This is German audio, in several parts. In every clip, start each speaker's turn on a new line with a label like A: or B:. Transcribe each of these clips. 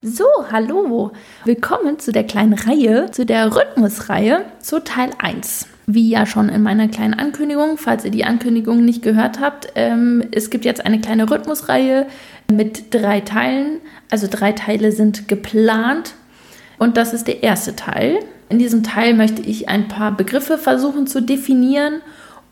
A: So, hallo. Willkommen zu der kleinen Reihe, zu der Rhythmusreihe, zu Teil 1. Wie ja schon in meiner kleinen Ankündigung, falls ihr die Ankündigung nicht gehört habt, ähm, es gibt jetzt eine kleine Rhythmusreihe mit drei Teilen. Also drei Teile sind geplant und das ist der erste Teil. In diesem Teil möchte ich ein paar Begriffe versuchen zu definieren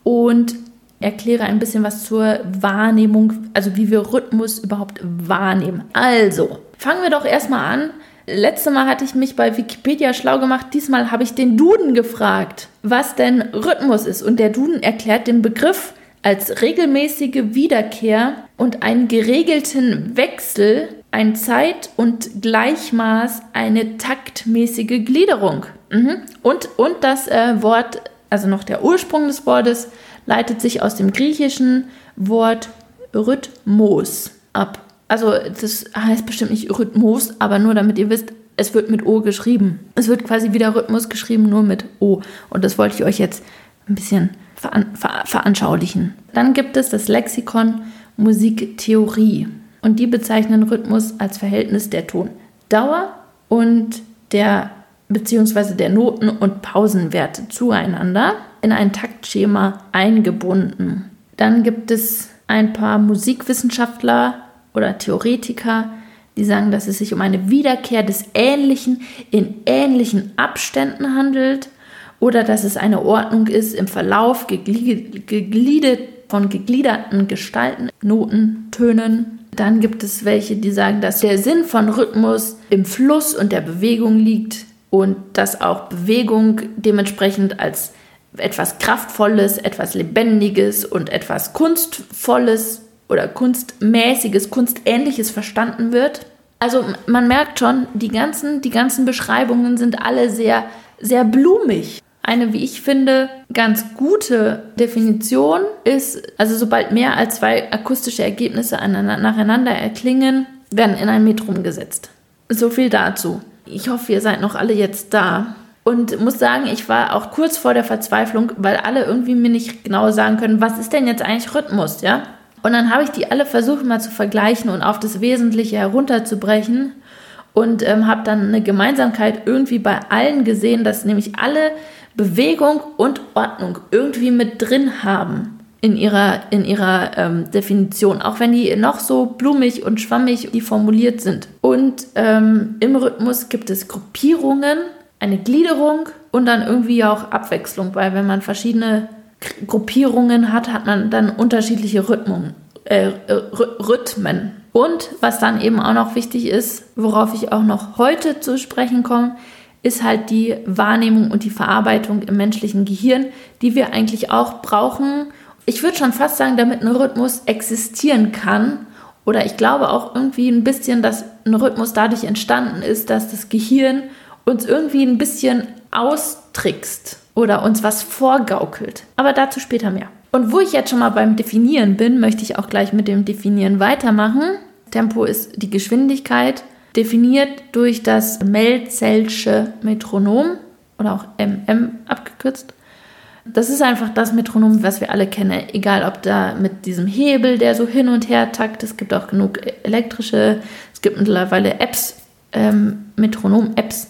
A: und erkläre ein bisschen was zur Wahrnehmung, also wie wir Rhythmus überhaupt wahrnehmen. Also, Fangen wir doch erstmal an. Letztes Mal hatte ich mich bei Wikipedia schlau gemacht. Diesmal habe ich den Duden gefragt, was denn Rhythmus ist. Und der Duden erklärt den Begriff als regelmäßige Wiederkehr und einen geregelten Wechsel, ein Zeit- und Gleichmaß, eine taktmäßige Gliederung. Mhm. Und, und das äh, Wort, also noch der Ursprung des Wortes, leitet sich aus dem griechischen Wort Rhythmos ab. Also das heißt bestimmt nicht Rhythmus, aber nur damit ihr wisst, es wird mit O geschrieben. Es wird quasi wieder Rhythmus geschrieben, nur mit O. Und das wollte ich euch jetzt ein bisschen veran ver veranschaulichen. Dann gibt es das Lexikon Musiktheorie. Und die bezeichnen Rhythmus als Verhältnis der Tondauer und der beziehungsweise der Noten- und Pausenwerte zueinander in ein Taktschema eingebunden. Dann gibt es ein paar Musikwissenschaftler, oder Theoretiker, die sagen, dass es sich um eine Wiederkehr des Ähnlichen in ähnlichen Abständen handelt oder dass es eine Ordnung ist im Verlauf gegliedert von gegliederten Gestalten, Noten, Tönen. Dann gibt es welche, die sagen, dass der Sinn von Rhythmus im Fluss und der Bewegung liegt und dass auch Bewegung dementsprechend als etwas Kraftvolles, etwas Lebendiges und etwas Kunstvolles oder kunstmäßiges, kunstähnliches verstanden wird. Also man merkt schon, die ganzen, die ganzen Beschreibungen sind alle sehr, sehr blumig. Eine, wie ich finde, ganz gute Definition ist, also sobald mehr als zwei akustische Ergebnisse nacheinander erklingen, werden in ein Metrum gesetzt. So viel dazu. Ich hoffe, ihr seid noch alle jetzt da. Und muss sagen, ich war auch kurz vor der Verzweiflung, weil alle irgendwie mir nicht genau sagen können, was ist denn jetzt eigentlich Rhythmus, ja? Und dann habe ich die alle versucht mal zu vergleichen und auf das Wesentliche herunterzubrechen und ähm, habe dann eine Gemeinsamkeit irgendwie bei allen gesehen, dass nämlich alle Bewegung und Ordnung irgendwie mit drin haben in ihrer, in ihrer ähm, Definition, auch wenn die noch so blumig und schwammig die formuliert sind. Und ähm, im Rhythmus gibt es Gruppierungen, eine Gliederung und dann irgendwie auch Abwechslung, weil wenn man verschiedene Gruppierungen hat, hat man dann unterschiedliche Rhythmen. Äh, Rhythmen. Und was dann eben auch noch wichtig ist, worauf ich auch noch heute zu sprechen komme, ist halt die Wahrnehmung und die Verarbeitung im menschlichen Gehirn, die wir eigentlich auch brauchen. Ich würde schon fast sagen, damit ein Rhythmus existieren kann. Oder ich glaube auch irgendwie ein bisschen, dass ein Rhythmus dadurch entstanden ist, dass das Gehirn uns irgendwie ein bisschen austrickst oder uns was vorgaukelt. Aber dazu später mehr. Und wo ich jetzt schon mal beim Definieren bin, möchte ich auch gleich mit dem Definieren weitermachen. Tempo ist die Geschwindigkeit, definiert durch das Melzelsche Metronom oder auch MM abgekürzt. Das ist einfach das Metronom, was wir alle kennen, egal ob da mit diesem Hebel, der so hin und her takt. Es gibt auch genug elektrische, es gibt mittlerweile Apps, ähm, Metronom-Apps,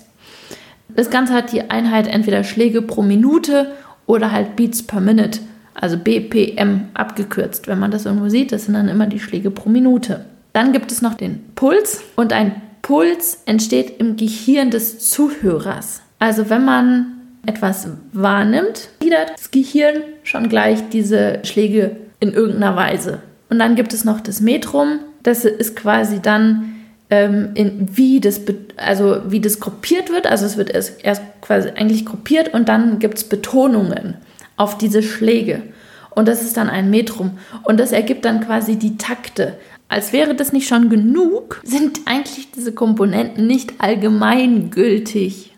A: das Ganze hat die Einheit entweder Schläge pro Minute oder halt Beats per Minute, also BPM abgekürzt. Wenn man das irgendwo sieht, das sind dann immer die Schläge pro Minute. Dann gibt es noch den Puls und ein Puls entsteht im Gehirn des Zuhörers. Also wenn man etwas wahrnimmt, gliedert das Gehirn schon gleich diese Schläge in irgendeiner Weise. Und dann gibt es noch das Metrum. Das ist quasi dann ähm, in, wie, das, also wie das gruppiert wird. Also es wird erst, erst quasi eigentlich gruppiert und dann gibt es Betonungen auf diese Schläge. Und das ist dann ein Metrum. Und das ergibt dann quasi die Takte. Als wäre das nicht schon genug, sind eigentlich diese Komponenten nicht allgemeingültig.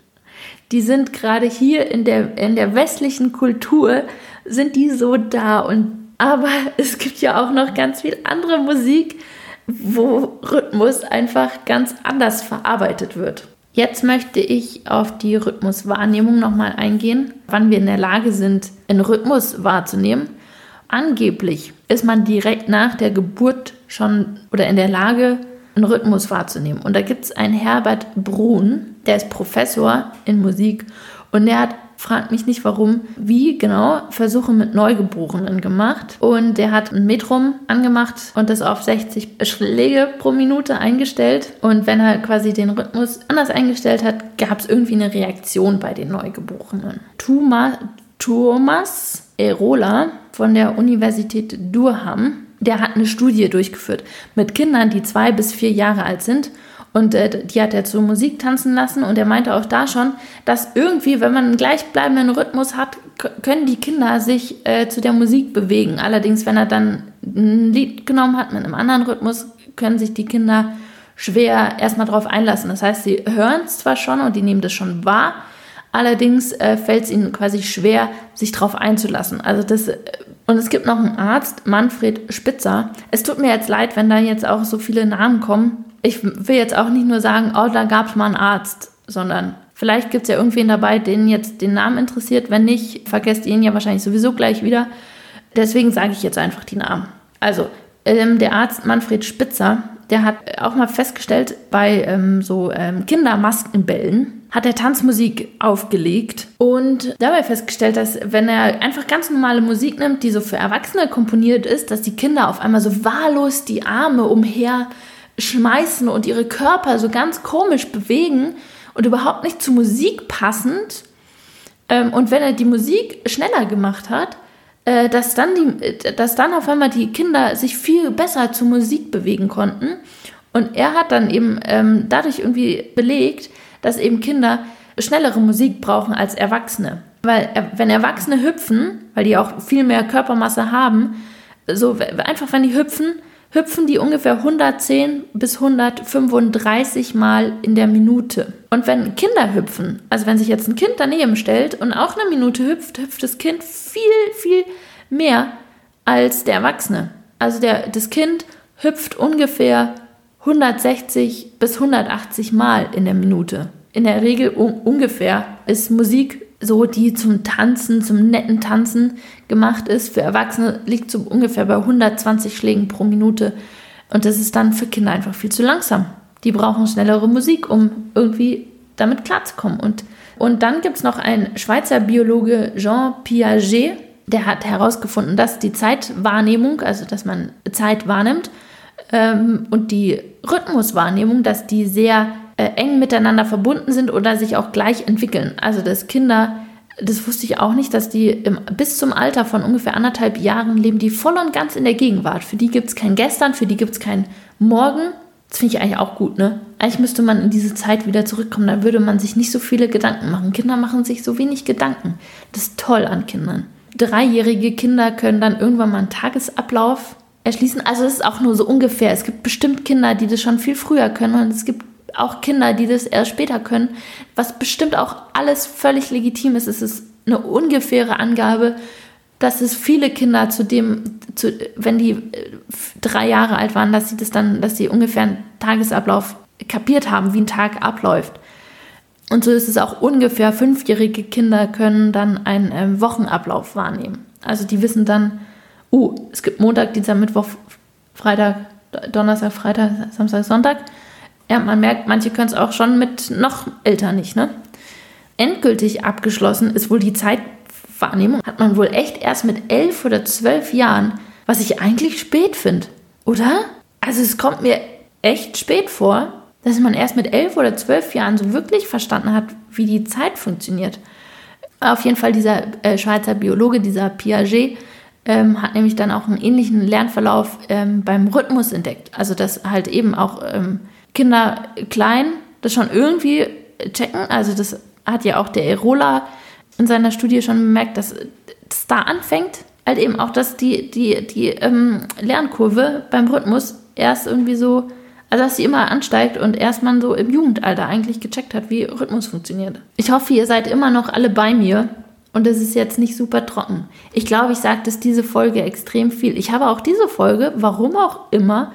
A: Die sind gerade hier in der, in der westlichen Kultur, sind die so da. Und, aber es gibt ja auch noch ganz viel andere Musik, wo Rhythmus einfach ganz anders verarbeitet wird. Jetzt möchte ich auf die Rhythmuswahrnehmung nochmal eingehen, wann wir in der Lage sind, einen Rhythmus wahrzunehmen. Angeblich ist man direkt nach der Geburt schon oder in der Lage, einen Rhythmus wahrzunehmen. Und da gibt es einen Herbert Brun, der ist Professor in Musik und der hat fragt mich nicht warum, wie genau, Versuche mit Neugeborenen gemacht. Und der hat ein Metrum angemacht und das auf 60 Schläge pro Minute eingestellt. Und wenn er quasi den Rhythmus anders eingestellt hat, gab es irgendwie eine Reaktion bei den Neugeborenen. Tuma, Thomas Erola von der Universität Durham, der hat eine Studie durchgeführt mit Kindern, die zwei bis vier Jahre alt sind und äh, die hat er zur Musik tanzen lassen und er meinte auch da schon, dass irgendwie, wenn man einen gleichbleibenden Rhythmus hat, können die Kinder sich äh, zu der Musik bewegen. Allerdings, wenn er dann ein Lied genommen hat mit einem anderen Rhythmus, können sich die Kinder schwer erstmal drauf einlassen. Das heißt, sie hören es zwar schon und die nehmen das schon wahr, allerdings äh, fällt es ihnen quasi schwer, sich drauf einzulassen. Also das äh, und es gibt noch einen Arzt, Manfred Spitzer. Es tut mir jetzt leid, wenn da jetzt auch so viele Namen kommen ich will jetzt auch nicht nur sagen, oh, da gab es mal einen Arzt, sondern vielleicht gibt es ja irgendwen dabei, den jetzt den Namen interessiert. Wenn nicht, vergesst ihr ihn ja wahrscheinlich sowieso gleich wieder. Deswegen sage ich jetzt einfach die Namen. Also, ähm, der Arzt Manfred Spitzer, der hat auch mal festgestellt, bei ähm, so ähm, Kindermaskenbällen hat er Tanzmusik aufgelegt und dabei festgestellt, dass wenn er einfach ganz normale Musik nimmt, die so für Erwachsene komponiert ist, dass die Kinder auf einmal so wahllos die Arme umher schmeißen und ihre Körper so ganz komisch bewegen und überhaupt nicht zur Musik passend. Ähm, und wenn er die Musik schneller gemacht hat, äh, dass, dann die, dass dann auf einmal die Kinder sich viel besser zur Musik bewegen konnten. Und er hat dann eben ähm, dadurch irgendwie belegt, dass eben Kinder schnellere Musik brauchen als Erwachsene. Weil wenn Erwachsene hüpfen, weil die auch viel mehr Körpermasse haben, so einfach wenn die hüpfen, hüpfen die ungefähr 110 bis 135 Mal in der Minute. Und wenn Kinder hüpfen, also wenn sich jetzt ein Kind daneben stellt und auch eine Minute hüpft, hüpft das Kind viel, viel mehr als der Erwachsene. Also der, das Kind hüpft ungefähr 160 bis 180 Mal in der Minute. In der Regel un ungefähr ist Musik so, die zum Tanzen, zum netten Tanzen gemacht ist. Für Erwachsene liegt so ungefähr bei 120 Schlägen pro Minute. Und das ist dann für Kinder einfach viel zu langsam. Die brauchen schnellere Musik, um irgendwie damit klarzukommen. Und, und dann gibt es noch einen Schweizer Biologe, Jean Piaget, der hat herausgefunden, dass die Zeitwahrnehmung, also dass man Zeit wahrnimmt, ähm, und die Rhythmuswahrnehmung, dass die sehr äh, eng miteinander verbunden sind oder sich auch gleich entwickeln. Also dass Kinder, das wusste ich auch nicht, dass die im, bis zum Alter von ungefähr anderthalb Jahren leben, die voll und ganz in der Gegenwart. Für die gibt es kein Gestern, für die gibt es kein Morgen. Das finde ich eigentlich auch gut, ne? Eigentlich müsste man in diese Zeit wieder zurückkommen, da würde man sich nicht so viele Gedanken machen. Kinder machen sich so wenig Gedanken. Das ist toll an Kindern. Dreijährige Kinder können dann irgendwann mal einen Tagesablauf erschließen. Also es ist auch nur so ungefähr. Es gibt bestimmt Kinder, die das schon viel früher können und es gibt auch Kinder, die das erst später können, was bestimmt auch alles völlig legitim ist. Es ist eine ungefähre Angabe, dass es viele Kinder zu dem, zu, wenn die äh, drei Jahre alt waren, dass sie das dann, dass sie ungefähr einen Tagesablauf kapiert haben, wie ein Tag abläuft. Und so ist es auch ungefähr fünfjährige Kinder können dann einen ähm, Wochenablauf wahrnehmen. Also die wissen dann, uh, es gibt Montag, Dienstag, Mittwoch, Freitag, Donnerstag, Freitag, Samstag, Sonntag. Ja, man merkt, manche können es auch schon mit noch älter nicht, ne? Endgültig abgeschlossen ist wohl die Zeitwahrnehmung, hat man wohl echt erst mit elf oder zwölf Jahren, was ich eigentlich spät finde, oder? Also es kommt mir echt spät vor, dass man erst mit elf oder zwölf Jahren so wirklich verstanden hat, wie die Zeit funktioniert. Auf jeden Fall dieser äh, Schweizer Biologe, dieser Piaget, ähm, hat nämlich dann auch einen ähnlichen Lernverlauf ähm, beim Rhythmus entdeckt. Also dass halt eben auch ähm, Kinder klein das schon irgendwie checken. Also das hat ja auch der Erola in seiner Studie schon bemerkt, dass es da anfängt, halt eben auch, dass die, die, die ähm, Lernkurve beim Rhythmus erst irgendwie so, also dass sie immer ansteigt und erst man so im Jugendalter eigentlich gecheckt hat, wie Rhythmus funktioniert. Ich hoffe, ihr seid immer noch alle bei mir und es ist jetzt nicht super trocken. Ich glaube, ich sage das diese Folge extrem viel. Ich habe auch diese Folge, warum auch immer,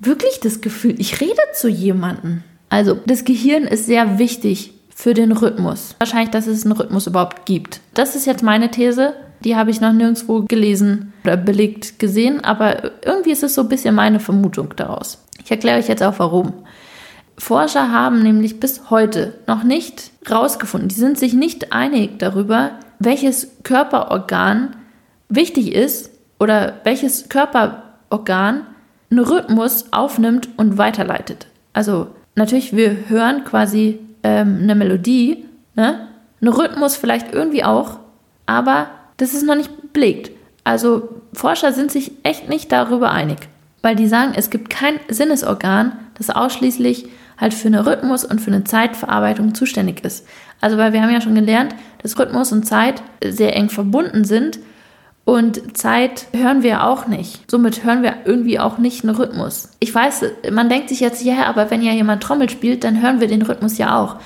A: wirklich das Gefühl, ich rede zu jemandem. Also das Gehirn ist sehr wichtig für den Rhythmus. Wahrscheinlich, dass es einen Rhythmus überhaupt gibt. Das ist jetzt meine These. Die habe ich noch nirgendwo gelesen oder belegt gesehen, aber irgendwie ist es so ein bisschen meine Vermutung daraus. Ich erkläre euch jetzt auch warum. Forscher haben nämlich bis heute noch nicht rausgefunden, die sind sich nicht einig darüber, welches Körperorgan wichtig ist oder welches Körperorgan einen Rhythmus aufnimmt und weiterleitet. Also natürlich, wir hören quasi ähm, eine Melodie, ne? einen Rhythmus vielleicht irgendwie auch, aber das ist noch nicht belegt. Also Forscher sind sich echt nicht darüber einig, weil die sagen, es gibt kein Sinnesorgan, das ausschließlich halt für eine Rhythmus und für eine Zeitverarbeitung zuständig ist. Also weil wir haben ja schon gelernt, dass Rhythmus und Zeit sehr eng verbunden sind und Zeit hören wir auch nicht. Somit hören wir irgendwie auch nicht einen Rhythmus. Ich weiß, man denkt sich jetzt, ja, aber wenn ja jemand Trommel spielt, dann hören wir den Rhythmus ja auch.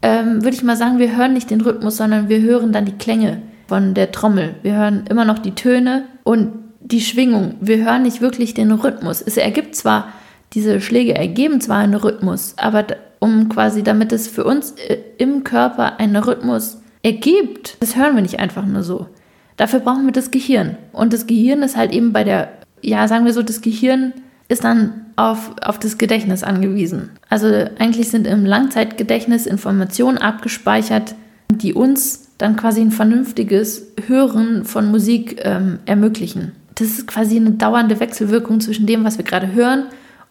A: Ähm, Würde ich mal sagen, wir hören nicht den Rhythmus, sondern wir hören dann die Klänge von der Trommel. Wir hören immer noch die Töne und die Schwingung. Wir hören nicht wirklich den Rhythmus. Es ergibt zwar diese Schläge ergeben zwar einen Rhythmus, aber um quasi, damit es für uns äh, im Körper einen Rhythmus ergibt, das hören wir nicht einfach nur so. Dafür brauchen wir das Gehirn. Und das Gehirn ist halt eben bei der, ja, sagen wir so, das Gehirn ist dann auf, auf das Gedächtnis angewiesen. Also eigentlich sind im Langzeitgedächtnis Informationen abgespeichert, die uns dann quasi ein vernünftiges Hören von Musik ähm, ermöglichen. Das ist quasi eine dauernde Wechselwirkung zwischen dem, was wir gerade hören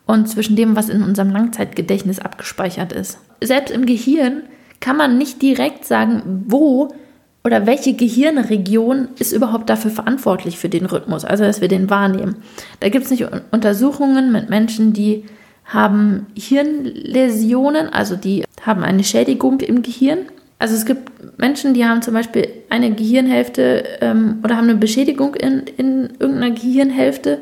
A: und zwischen dem, was in unserem Langzeitgedächtnis abgespeichert ist. Selbst im Gehirn kann man nicht direkt sagen, wo oder welche Gehirnregion ist überhaupt dafür verantwortlich für den Rhythmus, also dass wir den wahrnehmen. Da gibt es nicht Untersuchungen mit Menschen, die haben Hirnläsionen, also die haben eine Schädigung im Gehirn. Also es gibt Menschen, die haben zum Beispiel eine Gehirnhälfte ähm, oder haben eine Beschädigung in, in irgendeiner Gehirnhälfte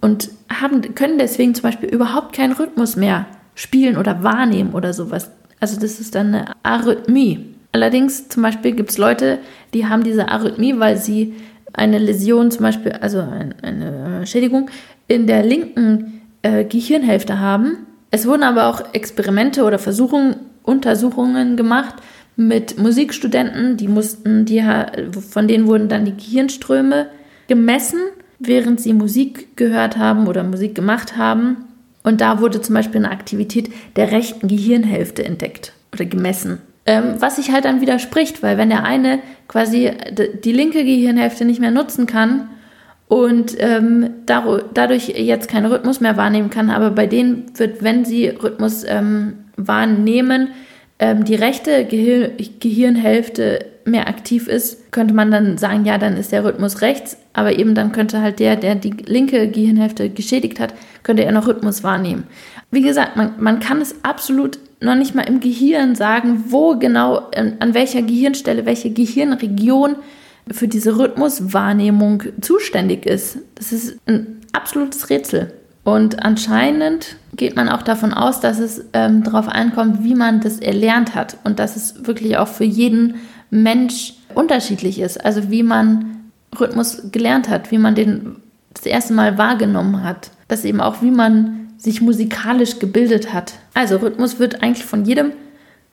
A: und haben, können deswegen zum Beispiel überhaupt keinen Rhythmus mehr spielen oder wahrnehmen oder sowas. Also das ist dann eine Arrhythmie. Allerdings zum Beispiel gibt es Leute, die haben diese Arrhythmie, weil sie eine Läsion zum Beispiel, also eine Schädigung in der linken äh, Gehirnhälfte haben. Es wurden aber auch Experimente oder Versuchungen, Untersuchungen gemacht mit Musikstudenten, die mussten, die, von denen wurden dann die Gehirnströme gemessen während sie Musik gehört haben oder Musik gemacht haben. Und da wurde zum Beispiel eine Aktivität der rechten Gehirnhälfte entdeckt oder gemessen. Ähm, was sich halt dann widerspricht, weil wenn der eine quasi die linke Gehirnhälfte nicht mehr nutzen kann und ähm, dadurch jetzt keinen Rhythmus mehr wahrnehmen kann, aber bei denen wird, wenn sie Rhythmus ähm, wahrnehmen, ähm, die rechte Gehir Gehirnhälfte mehr aktiv ist, könnte man dann sagen, ja, dann ist der Rhythmus rechts, aber eben dann könnte halt der, der die linke Gehirnhälfte geschädigt hat, könnte er noch Rhythmus wahrnehmen. Wie gesagt, man, man kann es absolut noch nicht mal im Gehirn sagen, wo genau, an, an welcher Gehirnstelle, welche Gehirnregion für diese Rhythmuswahrnehmung zuständig ist. Das ist ein absolutes Rätsel. Und anscheinend geht man auch davon aus, dass es ähm, darauf ankommt, wie man das erlernt hat und dass es wirklich auch für jeden Mensch unterschiedlich ist. Also wie man Rhythmus gelernt hat, wie man den das erste Mal wahrgenommen hat. Dass eben auch, wie man sich musikalisch gebildet hat. Also Rhythmus wird eigentlich von jedem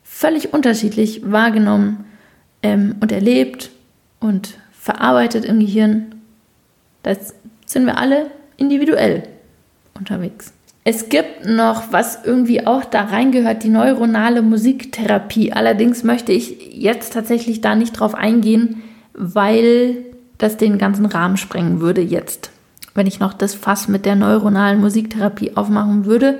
A: völlig unterschiedlich wahrgenommen ähm, und erlebt und verarbeitet im Gehirn. Das sind wir alle individuell unterwegs. Es gibt noch, was irgendwie auch da reingehört, die neuronale Musiktherapie. Allerdings möchte ich jetzt tatsächlich da nicht drauf eingehen, weil das den ganzen Rahmen sprengen würde jetzt. Wenn ich noch das Fass mit der neuronalen Musiktherapie aufmachen würde.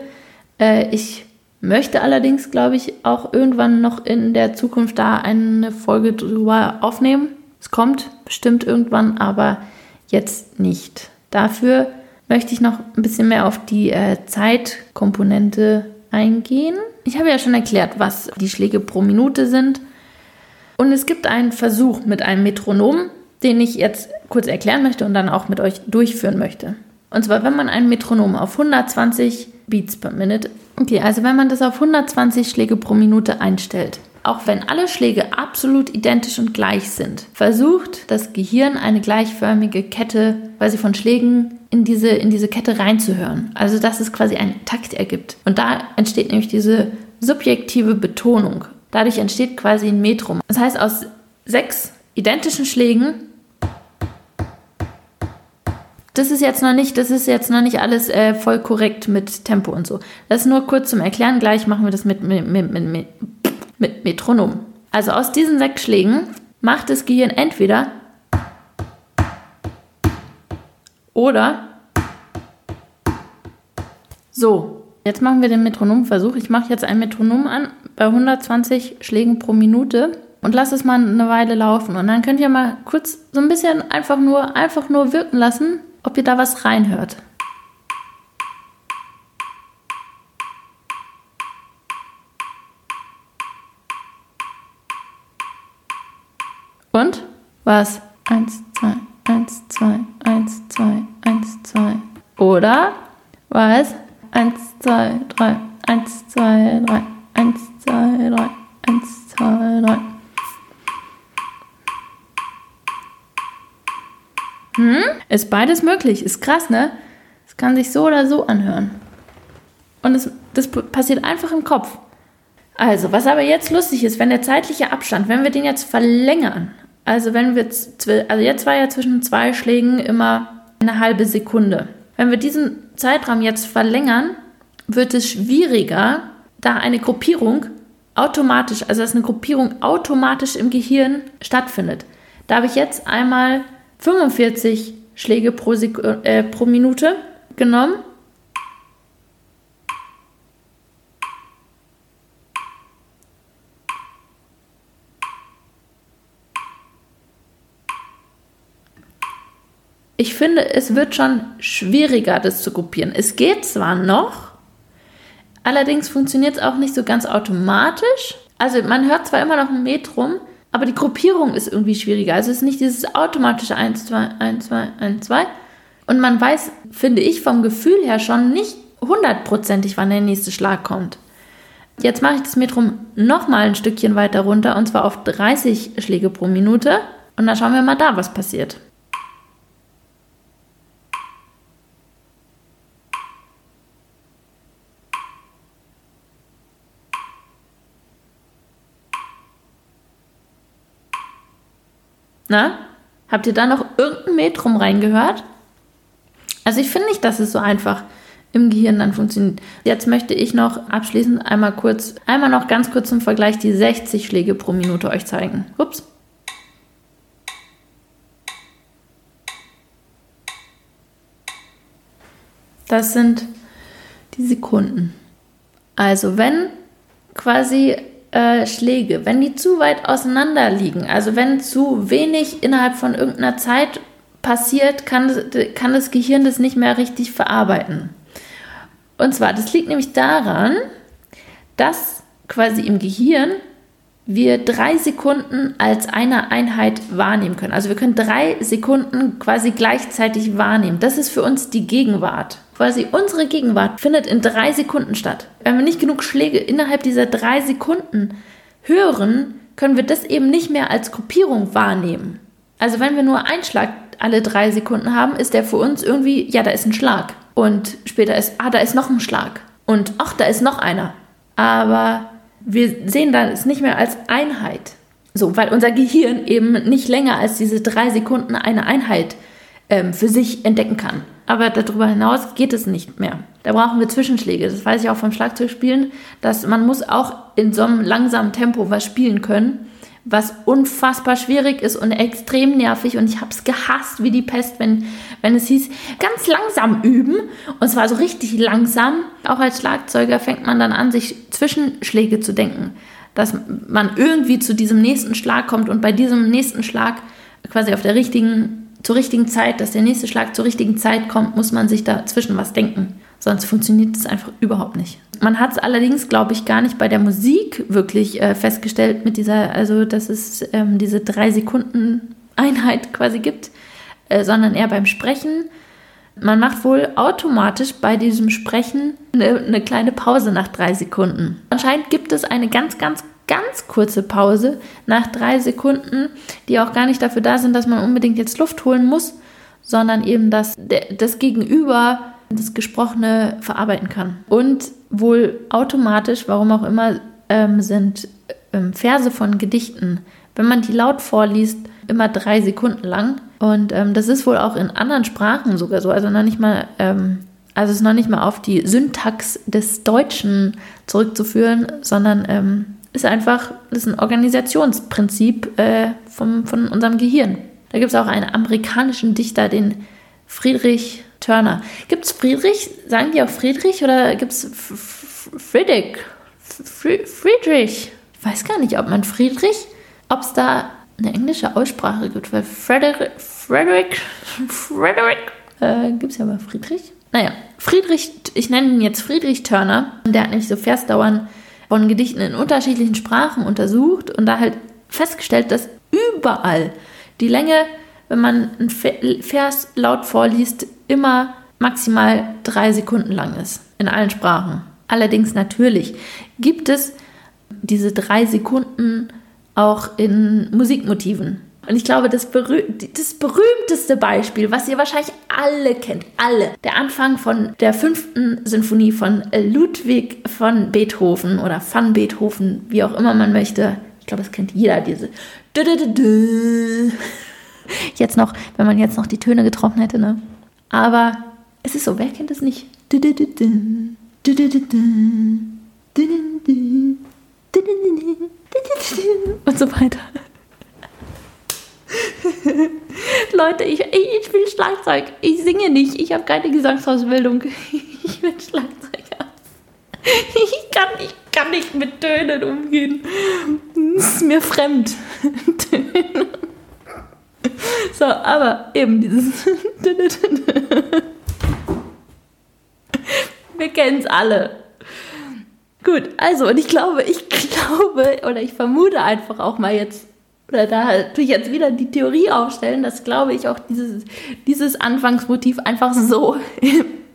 A: Äh, ich möchte allerdings, glaube ich, auch irgendwann noch in der Zukunft da eine Folge drüber aufnehmen. Es kommt bestimmt irgendwann, aber jetzt nicht. Dafür möchte ich noch ein bisschen mehr auf die äh, Zeitkomponente eingehen. Ich habe ja schon erklärt, was die Schläge pro Minute sind. Und es gibt einen Versuch mit einem Metronom, den ich jetzt kurz erklären möchte und dann auch mit euch durchführen möchte. Und zwar, wenn man ein Metronom auf 120 Beats per Minute, okay, also wenn man das auf 120 Schläge pro Minute einstellt, auch wenn alle Schläge absolut identisch und gleich sind, versucht das Gehirn eine gleichförmige Kette quasi von Schlägen in diese, in diese Kette reinzuhören. Also dass es quasi einen Takt ergibt. Und da entsteht nämlich diese subjektive Betonung. Dadurch entsteht quasi ein Metrum. Das heißt, aus sechs identischen Schlägen das ist jetzt noch nicht, das ist jetzt noch nicht alles äh, voll korrekt mit Tempo und so. Das ist nur kurz zum Erklären. Gleich machen wir das mit, mit, mit, mit, mit Metronom. Also aus diesen sechs Schlägen macht das Gehirn entweder oder so. Jetzt machen wir den Metronomversuch. Ich mache jetzt ein Metronom an bei 120 Schlägen pro Minute und lasse es mal eine Weile laufen. Und dann könnt ihr mal kurz so ein bisschen einfach nur, einfach nur wirken lassen, ob ihr da was reinhört. Und? Was? Eins, zwei, eins, zwei, eins, zwei, eins, zwei. Oder? Was? Eins, zwei, drei, eins, zwei, drei, Ist beides möglich. Ist krass, ne? Es kann sich so oder so anhören. Und es, das passiert einfach im Kopf. Also, was aber jetzt lustig ist, wenn der zeitliche Abstand, wenn wir den jetzt verlängern, also wenn wir, also jetzt war ja zwischen zwei Schlägen immer eine halbe Sekunde. Wenn wir diesen Zeitraum jetzt verlängern, wird es schwieriger, da eine Gruppierung automatisch, also dass eine Gruppierung automatisch im Gehirn stattfindet. Da habe ich jetzt einmal 45 Schläge pro, Sek äh, pro Minute genommen ich finde, es wird schon schwieriger, das zu gruppieren. Es geht zwar noch, allerdings funktioniert es auch nicht so ganz automatisch. Also man hört zwar immer noch ein Metrum, aber die Gruppierung ist irgendwie schwieriger. Also es ist nicht dieses automatische 1, 2, 1, 2, 1, 2. Und man weiß, finde ich, vom Gefühl her schon nicht hundertprozentig, wann der nächste Schlag kommt. Jetzt mache ich das Metrum nochmal ein Stückchen weiter runter und zwar auf 30 Schläge pro Minute. Und dann schauen wir mal da, was passiert. Na? Habt ihr da noch irgendein Metrum reingehört? Also ich finde nicht, dass es so einfach im Gehirn dann funktioniert. Jetzt möchte ich noch abschließend einmal kurz, einmal noch ganz kurz zum Vergleich die 60 Schläge pro Minute euch zeigen. Ups. Das sind die Sekunden. Also wenn quasi äh, Schläge, wenn die zu weit auseinander liegen, also wenn zu wenig innerhalb von irgendeiner Zeit passiert, kann, kann das Gehirn das nicht mehr richtig verarbeiten. Und zwar, das liegt nämlich daran, dass quasi im Gehirn wir drei Sekunden als eine Einheit wahrnehmen können. Also wir können drei Sekunden quasi gleichzeitig wahrnehmen. Das ist für uns die Gegenwart. Quasi unsere Gegenwart findet in drei Sekunden statt. Wenn wir nicht genug Schläge innerhalb dieser drei Sekunden hören, können wir das eben nicht mehr als Gruppierung wahrnehmen. Also wenn wir nur einen Schlag alle drei Sekunden haben, ist der für uns irgendwie, ja, da ist ein Schlag. Und später ist, ah, da ist noch ein Schlag. Und ach, da ist noch einer. Aber wir sehen das nicht mehr als Einheit. So, weil unser Gehirn eben nicht länger als diese drei Sekunden eine Einheit ähm, für sich entdecken kann. Aber darüber hinaus geht es nicht mehr. Da brauchen wir Zwischenschläge. Das weiß ich auch vom Schlagzeugspielen, dass man muss auch in so einem langsamen Tempo was spielen können, was unfassbar schwierig ist und extrem nervig. Und ich habe es gehasst wie die Pest, wenn, wenn es hieß, ganz langsam üben. Und zwar so richtig langsam. Auch als Schlagzeuger fängt man dann an, sich Zwischenschläge zu denken. Dass man irgendwie zu diesem nächsten Schlag kommt und bei diesem nächsten Schlag quasi auf der richtigen zur richtigen Zeit, dass der nächste Schlag zur richtigen Zeit kommt, muss man sich dazwischen was denken. Sonst funktioniert es einfach überhaupt nicht. Man hat es allerdings, glaube ich, gar nicht bei der Musik wirklich äh, festgestellt mit dieser, also dass es ähm, diese drei Sekunden Einheit quasi gibt, äh, sondern eher beim Sprechen. Man macht wohl automatisch bei diesem Sprechen eine, eine kleine Pause nach drei Sekunden. Anscheinend gibt es eine ganz, ganz ganz kurze Pause nach drei Sekunden, die auch gar nicht dafür da sind, dass man unbedingt jetzt Luft holen muss, sondern eben, dass das Gegenüber das Gesprochene verarbeiten kann. Und wohl automatisch, warum auch immer, ähm, sind ähm, Verse von Gedichten wenn man die laut vorliest, immer drei Sekunden lang. Und ähm, das ist wohl auch in anderen Sprachen sogar so. Also noch nicht mal, ähm, also ist noch nicht mal auf die Syntax des Deutschen zurückzuführen, sondern ähm, ist einfach, ist ein Organisationsprinzip äh, vom, von unserem Gehirn. Da gibt es auch einen amerikanischen Dichter, den Friedrich Turner. Gibt es Friedrich? Sagen die auch Friedrich oder gibt es Friedrich? Friedrich. Ich weiß gar nicht, ob man Friedrich, ob es da eine englische Aussprache gibt, weil Frederick, Frederick, Frederick, äh, gibt es ja aber Friedrich. Naja, Friedrich, ich nenne ihn jetzt Friedrich Turner, der hat nämlich so Versdauern von Gedichten in unterschiedlichen Sprachen untersucht und da halt festgestellt, dass überall die Länge, wenn man einen Vers laut vorliest, immer maximal drei Sekunden lang ist. In allen Sprachen. Allerdings natürlich gibt es diese drei Sekunden auch in Musikmotiven. Und ich glaube, das, berüh das berühmteste Beispiel, was ihr wahrscheinlich alle kennt, alle, der Anfang von der fünften Sinfonie von Ludwig von Beethoven oder von Beethoven, wie auch immer man möchte. Ich glaube, das kennt jeder, diese. Jetzt noch, wenn man jetzt noch die Töne getroffen hätte, ne? Aber es ist so, wer kennt es nicht? Und so weiter. Leute, ich, ich spiele Schlagzeug. Ich singe nicht. Ich habe keine Gesangsausbildung. Ich bin Schlagzeuger. Ich kann, ich kann nicht mit Tönen umgehen. Das ist mir fremd. Töne. So, aber eben dieses. Wir kennen es alle. Gut, also, und ich glaube, ich glaube, oder ich vermute einfach auch mal jetzt, oder da tue ich jetzt wieder die Theorie aufstellen, dass, glaube ich, auch dieses, dieses Anfangsmotiv einfach so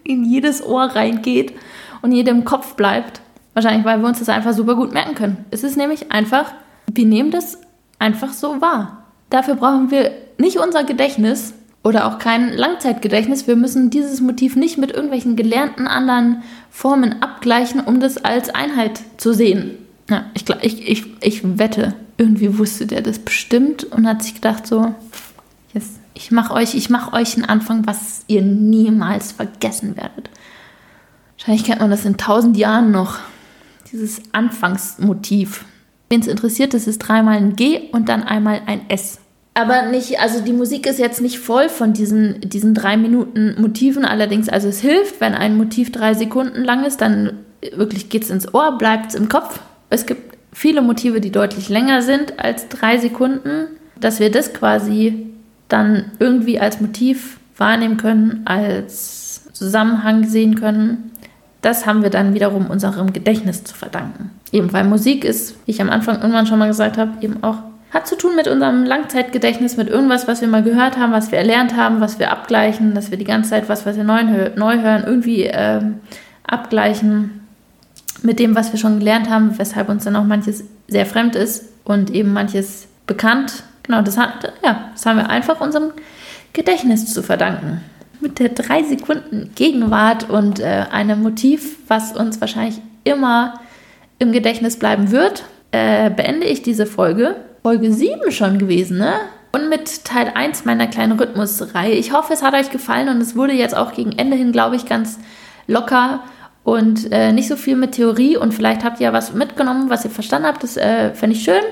A: in jedes Ohr reingeht und jedem Kopf bleibt. Wahrscheinlich, weil wir uns das einfach super gut merken können. Es ist nämlich einfach, wir nehmen das einfach so wahr. Dafür brauchen wir nicht unser Gedächtnis oder auch kein Langzeitgedächtnis. Wir müssen dieses Motiv nicht mit irgendwelchen gelernten anderen Formen abgleichen, um das als Einheit zu sehen. Ja, ich, ich, ich, ich wette, irgendwie wusste der das bestimmt und hat sich gedacht so, yes, ich mache euch, mach euch einen Anfang, was ihr niemals vergessen werdet. Wahrscheinlich kennt man das in tausend Jahren noch, dieses Anfangsmotiv. Wen es interessiert, das ist dreimal ein G und dann einmal ein S. Aber nicht, also die Musik ist jetzt nicht voll von diesen, diesen drei Minuten Motiven. Allerdings, also es hilft, wenn ein Motiv drei Sekunden lang ist, dann wirklich geht es ins Ohr, bleibt es im Kopf. Es gibt viele Motive, die deutlich länger sind als drei Sekunden, dass wir das quasi dann irgendwie als Motiv wahrnehmen können, als Zusammenhang sehen können. Das haben wir dann wiederum unserem Gedächtnis zu verdanken. Eben weil Musik ist, wie ich am Anfang irgendwann schon mal gesagt habe, eben auch hat zu tun mit unserem Langzeitgedächtnis, mit irgendwas, was wir mal gehört haben, was wir erlernt haben, was wir abgleichen, dass wir die ganze Zeit was, was wir neu, neu hören, irgendwie äh, abgleichen mit dem, was wir schon gelernt haben, weshalb uns dann auch manches sehr fremd ist und eben manches bekannt. Genau, das, hat, ja, das haben wir einfach unserem Gedächtnis zu verdanken. Mit der drei Sekunden Gegenwart und äh, einem Motiv, was uns wahrscheinlich immer im Gedächtnis bleiben wird, äh, beende ich diese Folge Folge 7 schon gewesen, ne? Und mit Teil 1 meiner kleinen Rhythmusreihe. Ich hoffe, es hat euch gefallen und es wurde jetzt auch gegen Ende hin, glaube ich, ganz locker und äh, nicht so viel mit Theorie. Und vielleicht habt ihr ja was mitgenommen, was ihr verstanden habt. Das äh, fände ich schön.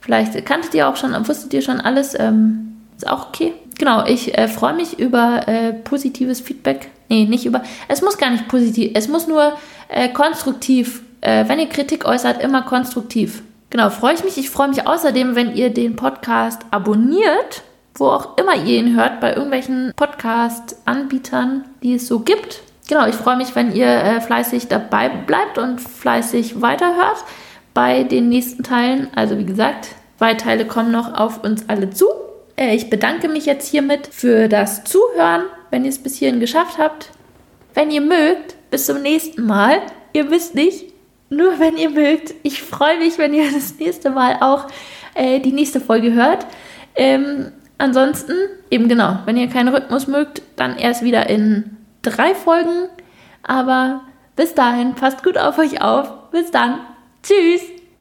A: Vielleicht kanntet ihr auch schon, wusstet ihr schon alles. Ähm, ist auch okay. Genau, ich äh, freue mich über äh, positives Feedback. Nee, nicht über. Es muss gar nicht positiv, es muss nur äh, konstruktiv. Äh, wenn ihr Kritik äußert, immer konstruktiv. Genau, freue ich mich. Ich freue mich außerdem, wenn ihr den Podcast abonniert, wo auch immer ihr ihn hört, bei irgendwelchen Podcast-Anbietern, die es so gibt. Genau, ich freue mich, wenn ihr äh, fleißig dabei bleibt und fleißig weiterhört bei den nächsten Teilen. Also wie gesagt, zwei Teile kommen noch auf uns alle zu. Äh, ich bedanke mich jetzt hiermit für das Zuhören, wenn ihr es bis hierhin geschafft habt. Wenn ihr mögt, bis zum nächsten Mal. Ihr wisst nicht, nur wenn ihr mögt. Ich freue mich, wenn ihr das nächste Mal auch äh, die nächste Folge hört. Ähm, ansonsten, eben genau, wenn ihr keinen Rhythmus mögt, dann erst wieder in drei Folgen. Aber bis dahin, passt gut auf euch auf. Bis dann. Tschüss.